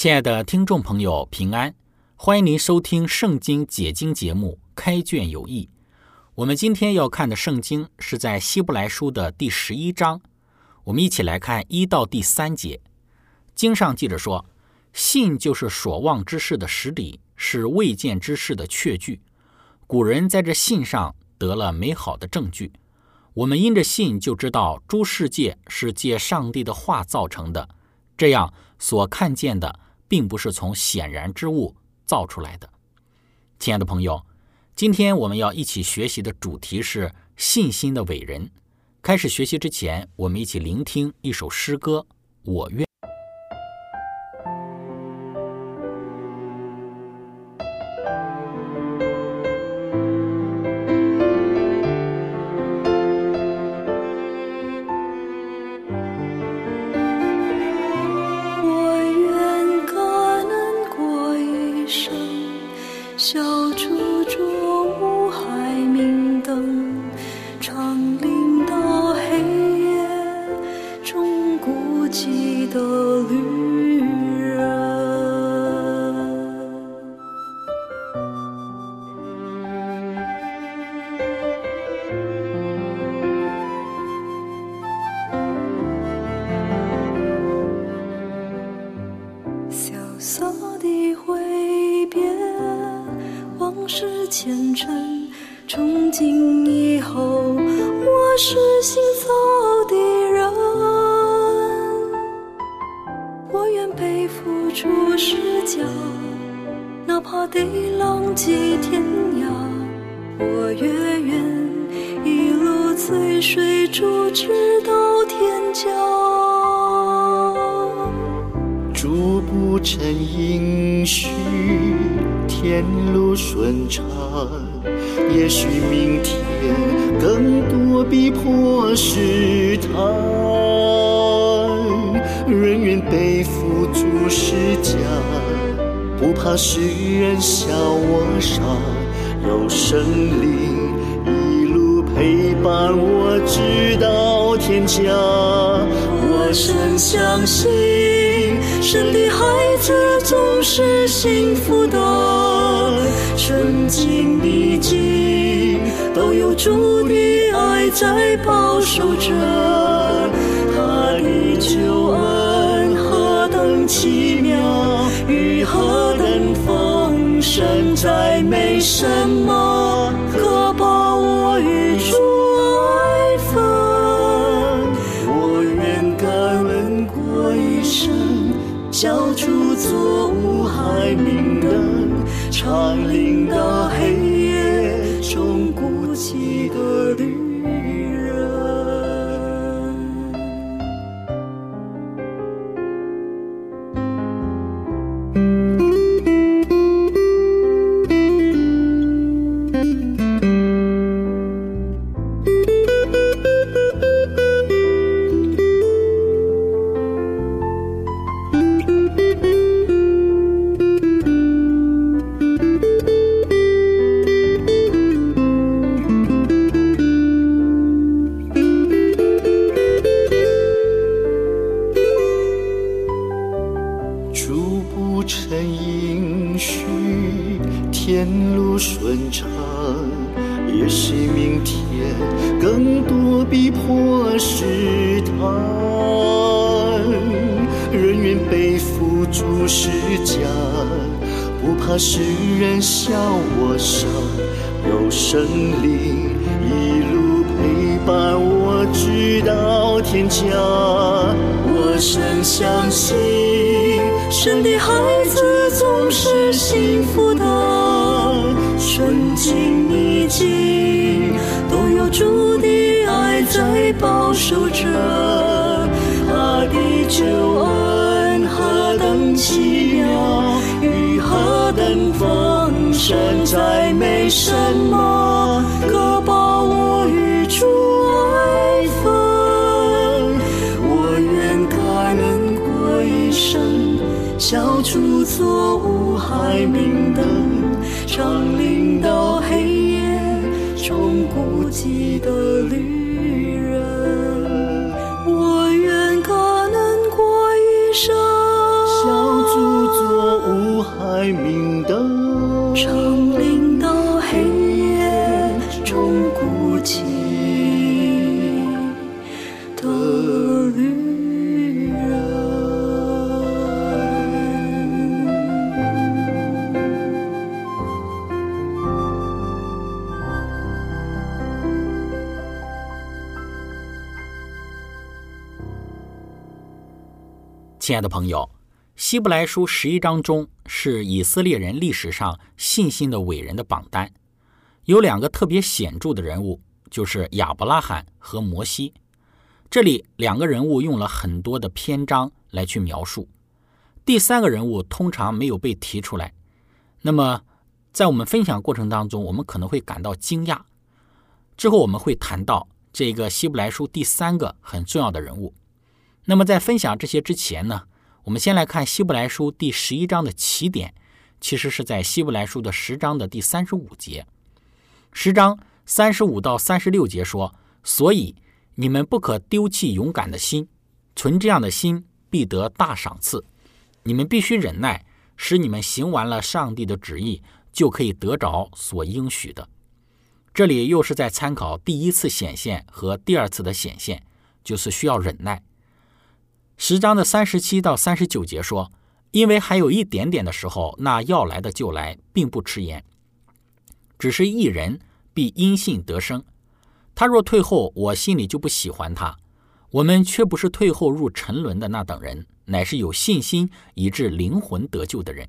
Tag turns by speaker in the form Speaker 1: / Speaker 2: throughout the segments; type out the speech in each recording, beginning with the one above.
Speaker 1: 亲爱的听众朋友，平安！欢迎您收听《圣经解经》节目《开卷有益》。我们今天要看的圣经是在希伯来书的第十一章。我们一起来看一到第三节。经上记着说：“信就是所望之事的实底，是未见之事的确据。”古人在这信上得了美好的证据。我们因着信就知道诸世界是借上帝的话造成的，这样所看见的。并不是从显然之物造出来的，亲爱的朋友，今天我们要一起学习的主题是信心的伟人。开始学习之前，我们一起聆听一首诗歌，《我愿》。
Speaker 2: 是行走的人，我愿背负住世骄，哪怕地浪迹天涯，我愿愿一路随水主直到天降。逐不成音序，天路顺畅，也许明天。逼迫试探，人愿背负诸世家，不怕世人笑我傻，有神灵一路陪伴我直到天家，我深相信，神的孩子总是幸福的。纯净的经都有主的爱在保守着，他的救恩何等奇妙，与何等丰盛，再没什么守着。他的救恩何等奇妙，与何等丰盛，再没什么
Speaker 1: 亲爱的朋友，希伯来书十一章中是以色列人历史上信心的伟人的榜单，有两个特别显著的人物，就是亚伯拉罕和摩西。这里两个人物用了很多的篇章来去描述，第三个人物通常没有被提出来。那么，在我们分享过程当中，我们可能会感到惊讶。之后我们会谈到这个希伯来书第三个很重要的人物。那么在分享这些之前呢，我们先来看希伯来书第十一章的起点，其实是在希伯来书的十章的第三十五节。十章三十五到三十六节说：“所以你们不可丢弃勇敢的心，存这样的心必得大赏赐。你们必须忍耐，使你们行完了上帝的旨意，就可以得着所应许的。”这里又是在参考第一次显现和第二次的显现，就是需要忍耐。十章的三十七到三十九节说：“因为还有一点点的时候，那要来的就来，并不迟延。只是一人必因信得生。他若退后，我心里就不喜欢他。我们却不是退后入沉沦的那等人，乃是有信心以致灵魂得救的人。”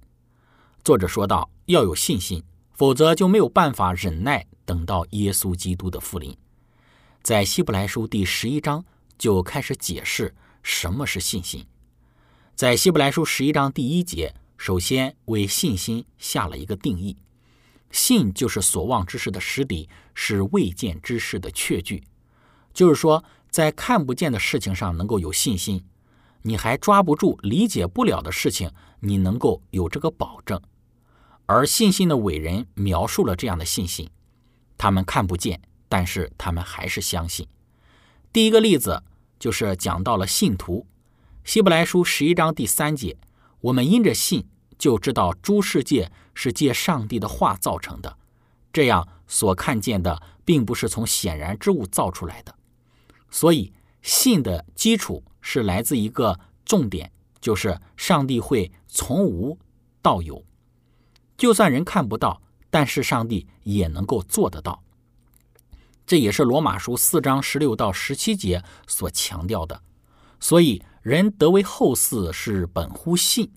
Speaker 1: 作者说道：“要有信心，否则就没有办法忍耐，等到耶稣基督的复临。”在希伯来书第十一章就开始解释。什么是信心？在希伯来书十一章第一节，首先为信心下了一个定义：信就是所望之事的实底，是未见之事的确据。就是说，在看不见的事情上能够有信心，你还抓不住、理解不了的事情，你能够有这个保证。而信心的伟人描述了这样的信心：他们看不见，但是他们还是相信。第一个例子。就是讲到了信徒，希伯来书十一章第三节，我们因着信就知道诸世界是借上帝的话造成的，这样所看见的并不是从显然之物造出来的。所以信的基础是来自一个重点，就是上帝会从无到有，就算人看不到，但是上帝也能够做得到。这也是罗马书四章十六到十七节所强调的，所以人得为后嗣是本乎信，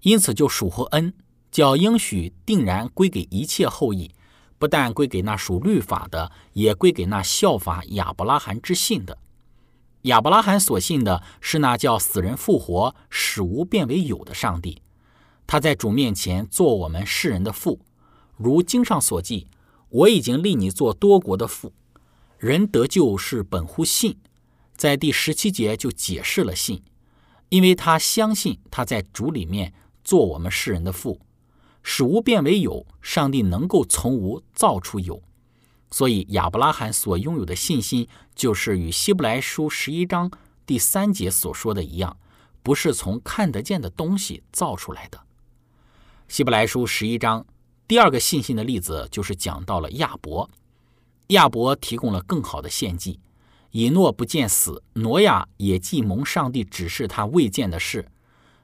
Speaker 1: 因此就属乎恩，叫应许定然归给一切后裔，不但归给那属律法的，也归给那效法亚伯拉罕之信的。亚伯拉罕所信的是那叫死人复活、使无变为有的上帝，他在主面前做我们世人的父，如经上所记。我已经立你做多国的父，人得救是本乎信，在第十七节就解释了信，因为他相信他在主里面做我们世人的父，使无变为有，上帝能够从无造出有，所以亚伯拉罕所拥有的信心，就是与希伯来书十一章第三节所说的一样，不是从看得见的东西造出来的。希伯来书十一章。第二个信心的例子就是讲到了亚伯，亚伯提供了更好的献祭。以诺不见死，挪亚也既蒙上帝指示他未见的事，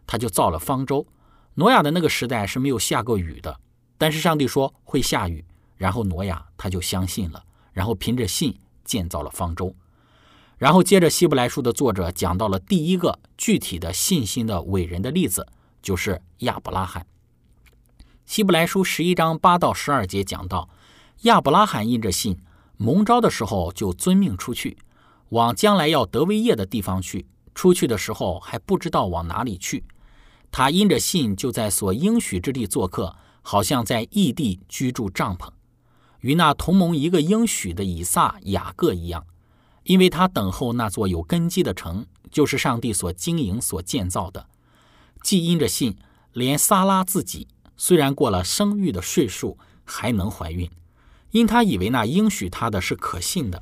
Speaker 1: 他就造了方舟。挪亚的那个时代是没有下过雨的，但是上帝说会下雨，然后挪亚他就相信了，然后凭着信建造了方舟。然后接着希伯来书的作者讲到了第一个具体的信心的伟人的例子，就是亚伯拉罕。希伯来书十一章八到十二节讲到，亚伯拉罕因着信蒙召的时候就遵命出去，往将来要得为业的地方去。出去的时候还不知道往哪里去。他因着信，就在所应许之地做客，好像在异地居住帐篷，与那同盟一个应许的以撒、雅各一样，因为他等候那座有根基的城，就是上帝所经营、所建造的。既因着信，连撒拉自己虽然过了生育的岁数，还能怀孕，因他以为那应许他的是可信的，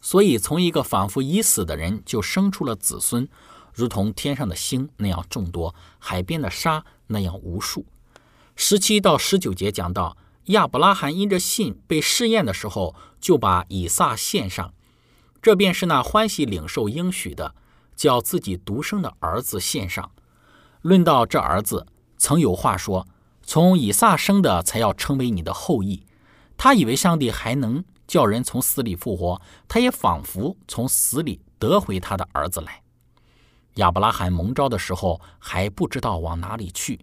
Speaker 1: 所以从一个仿佛已死的人，就生出了子孙。如同天上的星那样众多，海边的沙那样无数。十七到十九节讲到亚伯拉罕因着信被试验的时候，就把以撒献上，这便是那欢喜领受应许的，叫自己独生的儿子献上。论到这儿子，曾有话说：从以撒生的才要称为你的后裔。他以为上帝还能叫人从死里复活，他也仿佛从死里得回他的儿子来。亚伯拉罕蒙召的时候还不知道往哪里去，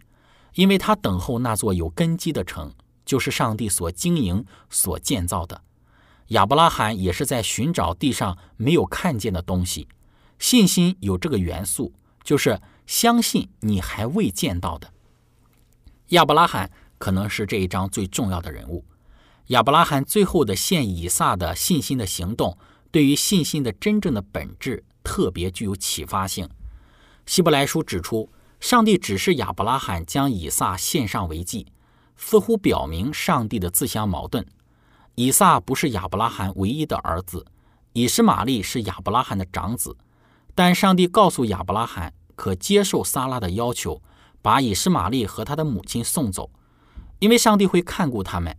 Speaker 1: 因为他等候那座有根基的城，就是上帝所经营、所建造的。亚伯拉罕也是在寻找地上没有看见的东西。信心有这个元素，就是相信你还未见到的。亚伯拉罕可能是这一章最重要的人物。亚伯拉罕最后的献以撒的信心的行动，对于信心的真正的本质特别具有启发性。希伯来书指出，上帝指示亚伯拉罕将以撒献上为祭，似乎表明上帝的自相矛盾。以撒不是亚伯拉罕唯一的儿子，以实玛利是亚伯拉罕的长子。但上帝告诉亚伯拉罕，可接受撒拉的要求，把以实玛利和他的母亲送走，因为上帝会看顾他们，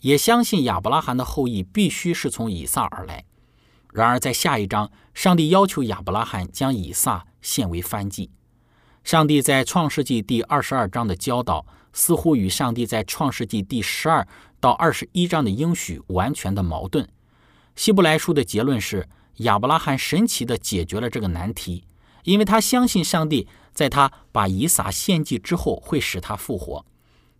Speaker 1: 也相信亚伯拉罕的后裔必须是从以撒而来。然而，在下一章，上帝要求亚伯拉罕将以撒献为燔祭。上帝在创世纪第二十二章的教导，似乎与上帝在创世纪第十二到二十一章的应许完全的矛盾。希伯来书的结论是，亚伯拉罕神奇地解决了这个难题，因为他相信上帝在他把以撒献祭之后会使他复活。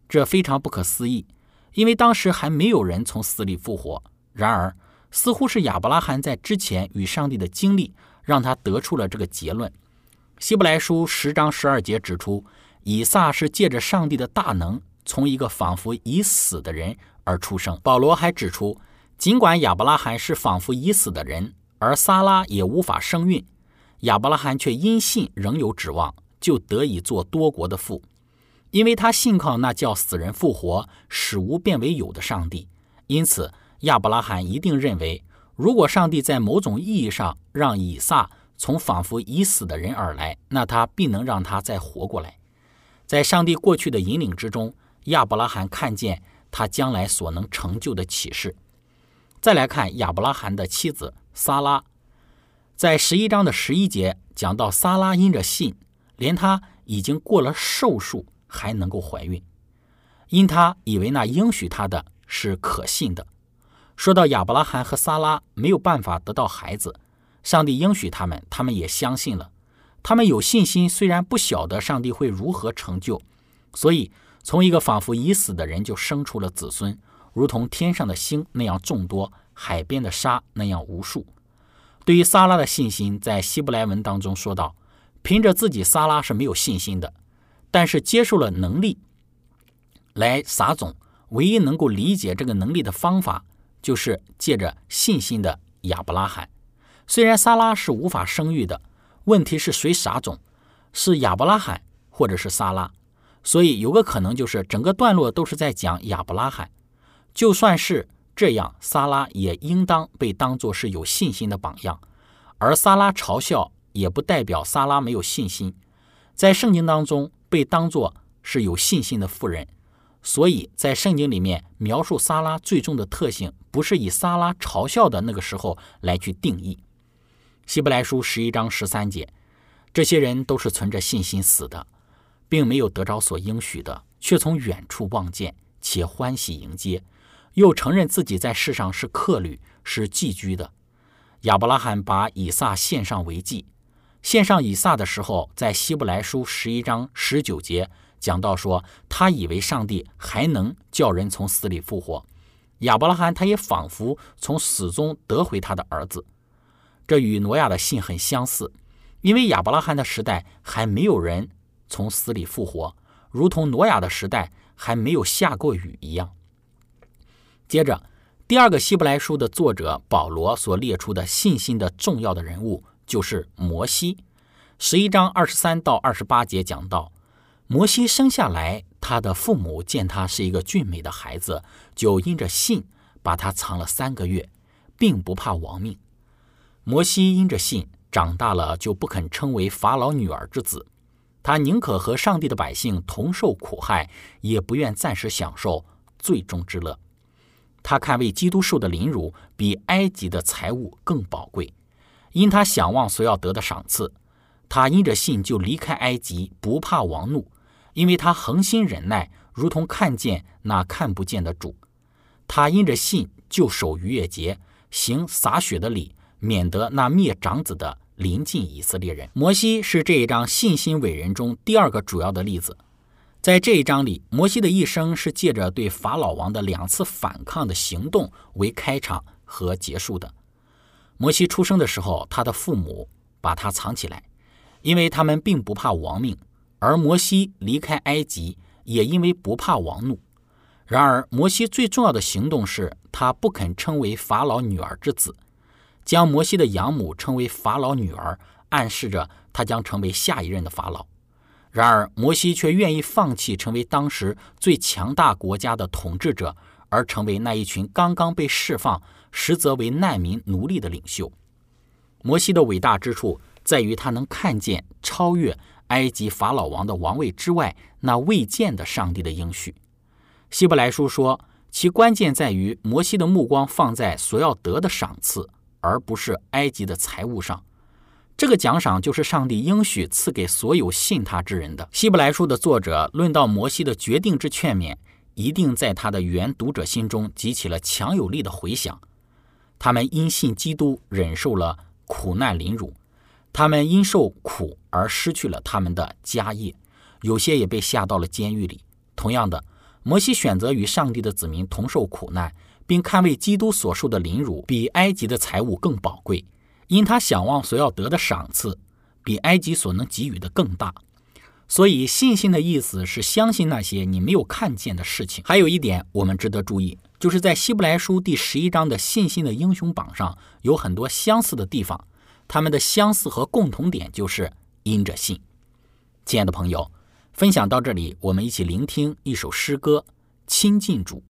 Speaker 1: 这非常不可思议，因为当时还没有人从死里复活。然而，似乎是亚伯拉罕在之前与上帝的经历，让他得出了这个结论。希伯来书十章十二节指出，以撒是借着上帝的大能，从一个仿佛已死的人而出生。保罗还指出，尽管亚伯拉罕是仿佛已死的人，而撒拉也无法生育，亚伯拉罕却因信仍有指望，就得以做多国的父，因为他信靠那叫死人复活、使无变为有的上帝，因此。亚伯拉罕一定认为，如果上帝在某种意义上让以撒从仿佛已死的人而来，那他必能让他再活过来。在上帝过去的引领之中，亚伯拉罕看见他将来所能成就的启示。再来看亚伯拉罕的妻子撒拉，在十一章的十一节讲到，撒拉因着信，连他已经过了寿数还能够怀孕，因他以为那应许他的是可信的。说到亚伯拉罕和撒拉没有办法得到孩子，上帝应许他们，他们也相信了。他们有信心，虽然不晓得上帝会如何成就，所以从一个仿佛已死的人就生出了子孙，如同天上的星那样众多，海边的沙那样无数。对于撒拉的信心，在希伯来文当中说到，凭着自己撒拉是没有信心的，但是接受了能力来撒种，唯一能够理解这个能力的方法。就是借着信心的亚伯拉罕，虽然撒拉是无法生育的，问题是谁撒种，是亚伯拉罕或者是撒拉，所以有个可能就是整个段落都是在讲亚伯拉罕。就算是这样，撒拉也应当被当作是有信心的榜样，而撒拉嘲笑也不代表撒拉没有信心，在圣经当中被当作是有信心的妇人。所以在圣经里面描述撒拉最终的特性，不是以撒拉嘲笑的那个时候来去定义。希伯来书十一章十三节这些人都是存着信心死的，并没有得着所应许的，却从远处望见，且欢喜迎接，又承认自己在世上是客旅，是寄居的。亚伯拉罕把以撒献上为祭，献上以撒的时候，在希伯来书十一章十九节讲到说，他以为上帝还能叫人从死里复活。亚伯拉罕他也仿佛从死中得回他的儿子，这与挪亚的信很相似。因为亚伯拉罕的时代还没有人从死里复活，如同挪亚的时代还没有下过雨一样。接着，第二个希伯来书的作者保罗所列出的信心的重要的人物就是摩西。十一章二十三到二十八节讲到，摩西生下来，他的父母见他是一个俊美的孩子，就因着信把他藏了三个月，并不怕亡命。摩西因着信。长大了就不肯称为法老女儿之子，他宁可和上帝的百姓同受苦害，也不愿暂时享受最终之乐。他看为基督受的凌辱比埃及的财物更宝贵，因他想望所要得的赏赐，他因着信就离开埃及，不怕王怒，因为他恒心忍耐，如同看见那看不见的主。他因着信就守逾越节，行洒血的礼，免得那灭长子的。临近以色列人，摩西是这一章信心伟人中第二个主要的例子。在这一章里，摩西的一生是借着对法老王的两次反抗的行动为开场和结束的。摩西出生的时候，他的父母把他藏起来，因为他们并不怕亡命；而摩西离开埃及，也因为不怕王怒。然而，摩西最重要的行动是他不肯称为法老女儿之子。将摩西的养母称为法老女儿，暗示着他将成为下一任的法老。然而，摩西却愿意放弃成为当时最强大国家的统治者，而成为那一群刚刚被释放、实则为难民奴隶的领袖。摩西的伟大之处在于他能看见超越埃及法老王的王位之外那未见的上帝的应许。希伯来书说，其关键在于摩西的目光放在所要得的赏赐。而不是埃及的财物上，这个奖赏就是上帝应许赐给所有信他之人的。希伯来书的作者论到摩西的决定之劝勉，一定在他的原读者心中激起了强有力的回响。他们因信基督忍受了苦难凌辱，他们因受苦而失去了他们的家业，有些也被下到了监狱里。同样的，摩西选择与上帝的子民同受苦难。并看为基督所受的凌辱比埃及的财物更宝贵，因他想望所要得的赏赐比埃及所能给予的更大。所以信心的意思是相信那些你没有看见的事情。还有一点我们值得注意，就是在希伯来书第十一章的信心的英雄榜上有很多相似的地方，他们的相似和共同点就是因着信。亲爱的朋友，分享到这里，我们一起聆听一首诗歌，亲近主。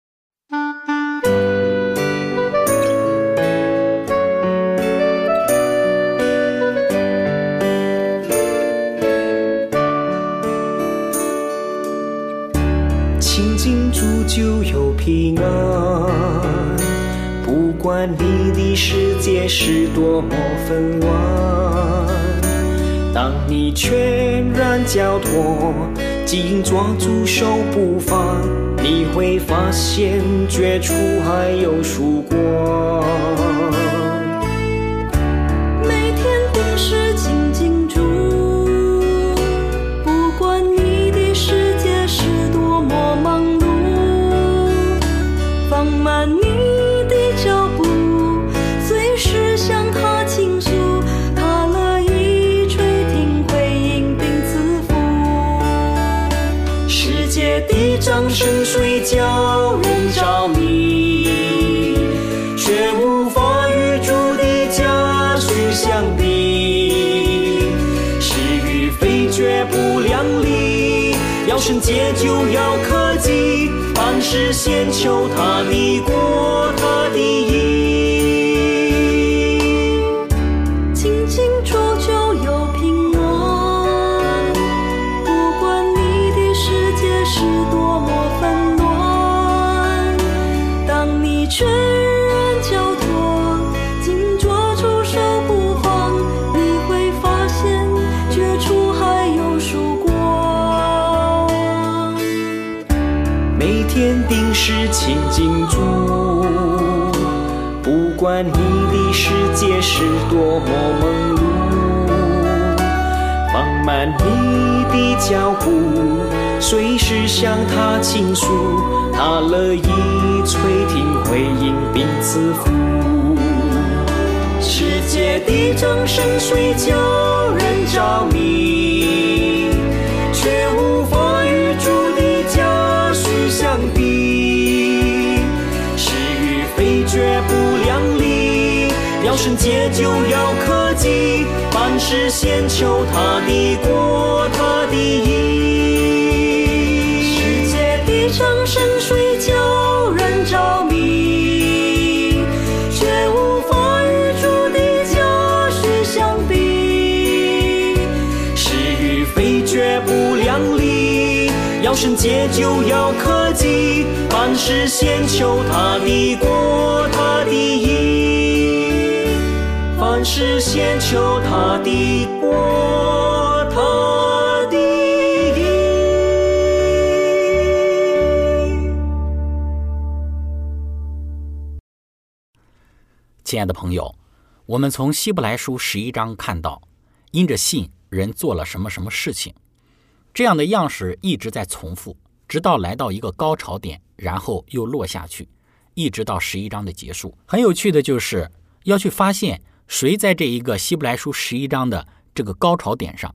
Speaker 3: 亲近主就有平安，不管你的世界是多么纷乱，当你全然交托，紧抓住手不放。你会发现，绝处还有曙光。是先求他的过，你的世界是多么忙碌，放慢你的脚步，随时向他倾诉，他乐意垂听回应并赐福。世界的掌声虽叫人着迷，要圣洁就要克己，凡事先求他的国，他的义。世界的掌声虽叫人着迷，却无法与主的家绪相比。是与非绝不两立，要圣洁就要克己，凡事先求他的国，他的义。是先求他的国，他的义。
Speaker 1: 亲爱的朋友，我们从希伯来书十一章看到，因着信，人做了什么什么事情，这样的样式一直在重复，直到来到一个高潮点，然后又落下去，一直到十一章的结束。很有趣的就是要去发现谁在这一个希伯来书十一章的这个高潮点上，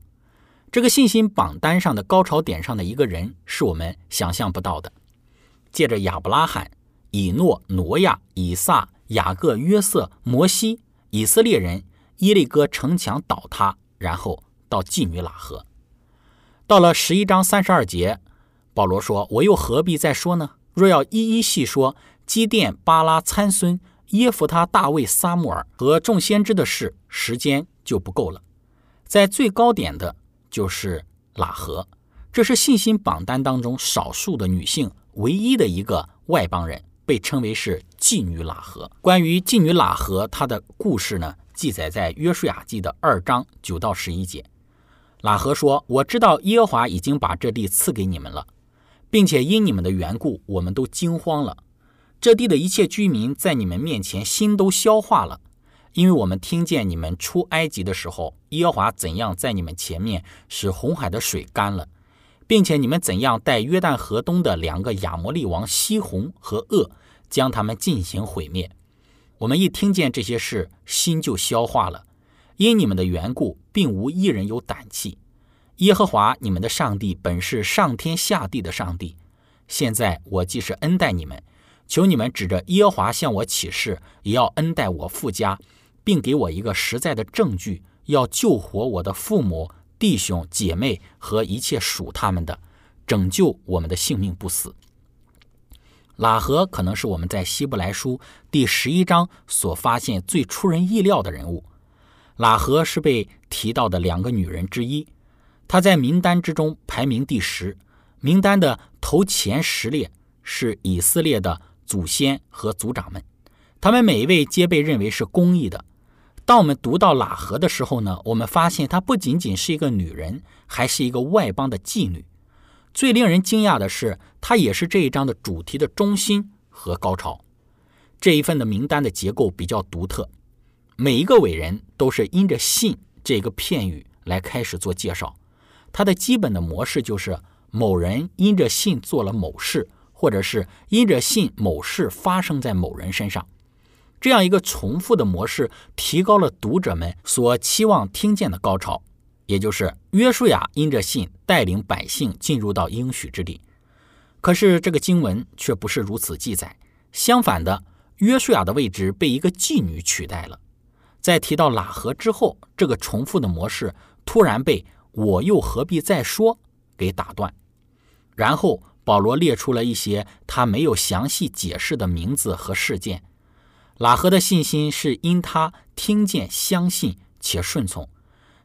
Speaker 1: 这个信心榜单上的高潮点上的一个人，是我们想象不到的。借着亚伯拉罕、以诺、挪亚、以撒、雅各、约瑟、摩西、以色列人、耶利哥城墙倒塌，然后到妓女拉合。到了十一章三十二节，保罗说：“我又何必再说呢？若要一一细说基甸、巴拉、参孙、耶弗他、大卫、撒母耳和众先知的事，时间就不够了。在最高点的就是喇合，这是信心榜单当中少数的女性唯一的一个外邦人，被称为是妓女喇合。关于妓女喇合，她的故事呢，记载在约书亚记的二章九到十一节。喇合说：“我知道耶和华已经把这地赐给你们了，并且因你们的缘故，我们都惊慌了。这地的一切居民在你们面前心都消化了，因为我们听见你们出埃及的时候，耶和华怎样在你们前面使红海的水干了，并且你们怎样带约旦河东的两个亚摩利王西宏和噩，将他们进行毁灭。我们一听见这些事，心就消化了。因你们的缘故，并无一人有胆气。耶和华你们的上帝本是上天下地的上帝。现在我既是恩待你们，求你们指着耶和华向我起誓，也要恩待我父家，并给我一个实在的证据，要救活我的父母、弟兄、姐妹和一切属他们的，拯救我们的性命不死。喇合可能是我们在希伯来书第十一章所发现最出人意料的人物。喇合是被提到的两个女人之一，她在名单之中排名第十，名单的头前十列是以色列的祖先和族长们，他们每一位皆被认为是公义的。当我们读到喇合的时候呢，我们发现她不仅仅是一个女人，还是一个外邦的妓女。最令人惊讶的是，她也是这一章的主题的中心和高潮。这一份的名单的结构比较独特。每一个伟人都是因着信这个片语来开始做介绍，它的基本的模式就是某人因着信做了某事，或者是因着信某事发生在某人身上，这样一个重复的模式，提高了读者们所期望听见的高潮，也就是约书亚因着信带领百姓进入到应许之地。可是这个经文却不是如此记载，相反的，约书亚的位置被一个妓女取代了。在提到喇合之后，这个重复的模式突然被“我又何必再说”给打断。然后保罗列出了一些他没有详细解释的名字和事件。喇合的信心是因他听见、相信且顺从，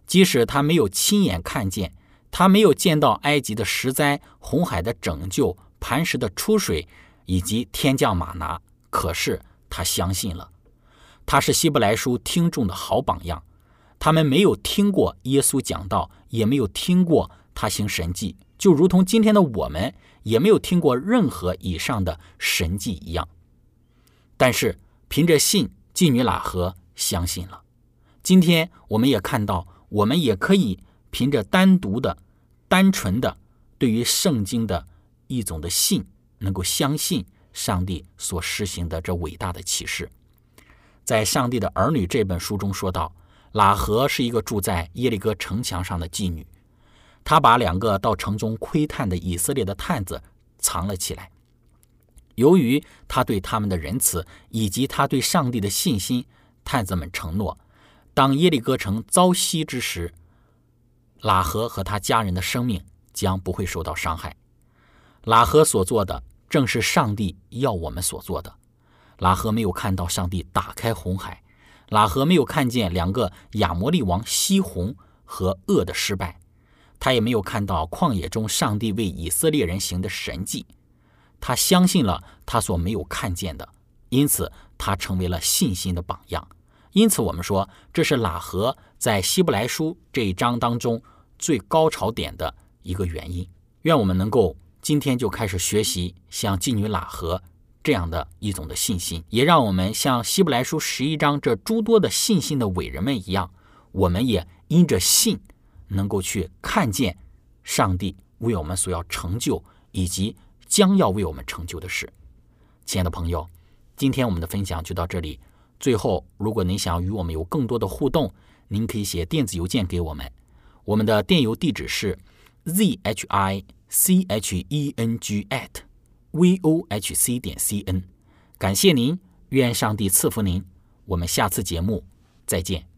Speaker 1: 即使他没有亲眼看见，他没有见到埃及的石灾、红海的拯救、磐石的出水以及天降马拿，可是他相信了。他是希伯来书听众的好榜样，他们没有听过耶稣讲道，也没有听过他行神迹，就如同今天的我们也没有听过任何以上的神迹一样。但是凭着信，妓女喇合相信了。今天我们也看到，我们也可以凭着单独的、单纯的对于圣经的一种的信，能够相信上帝所施行的这伟大的启示。在《上帝的儿女》这本书中说到，喇合是一个住在耶利哥城墙上的妓女，他把两个到城中窥探的以色列的探子藏了起来。由于他对他们的仁慈以及他对上帝的信心，探子们承诺，当耶利哥城遭袭之时，喇合和他家人的生命将不会受到伤害。喇合所做的正是上帝要我们所做的。喇合没有看到上帝打开红海，喇合没有看见两个亚摩利王西红和恶的失败，他也没有看到旷野中上帝为以色列人行的神迹。他相信了他所没有看见的，因此他成为了信心的榜样。因此，我们说这是喇合在希伯来书这一章当中最高潮点的一个原因。愿我们能够今天就开始学习像妓女喇合这样的一种的信心，也让我们像希伯来书十一章这诸多的信心的伟人们一样，我们也因着信能够去看见上帝为我们所要成就以及。将要为我们成就的事，亲爱的朋友，今天我们的分享就到这里。最后，如果您想与我们有更多的互动，您可以写电子邮件给我们，我们的电邮地址是 z h i c h e n g at v o h c 点 c n。感谢您，愿上帝赐福您。我们下次节目再见。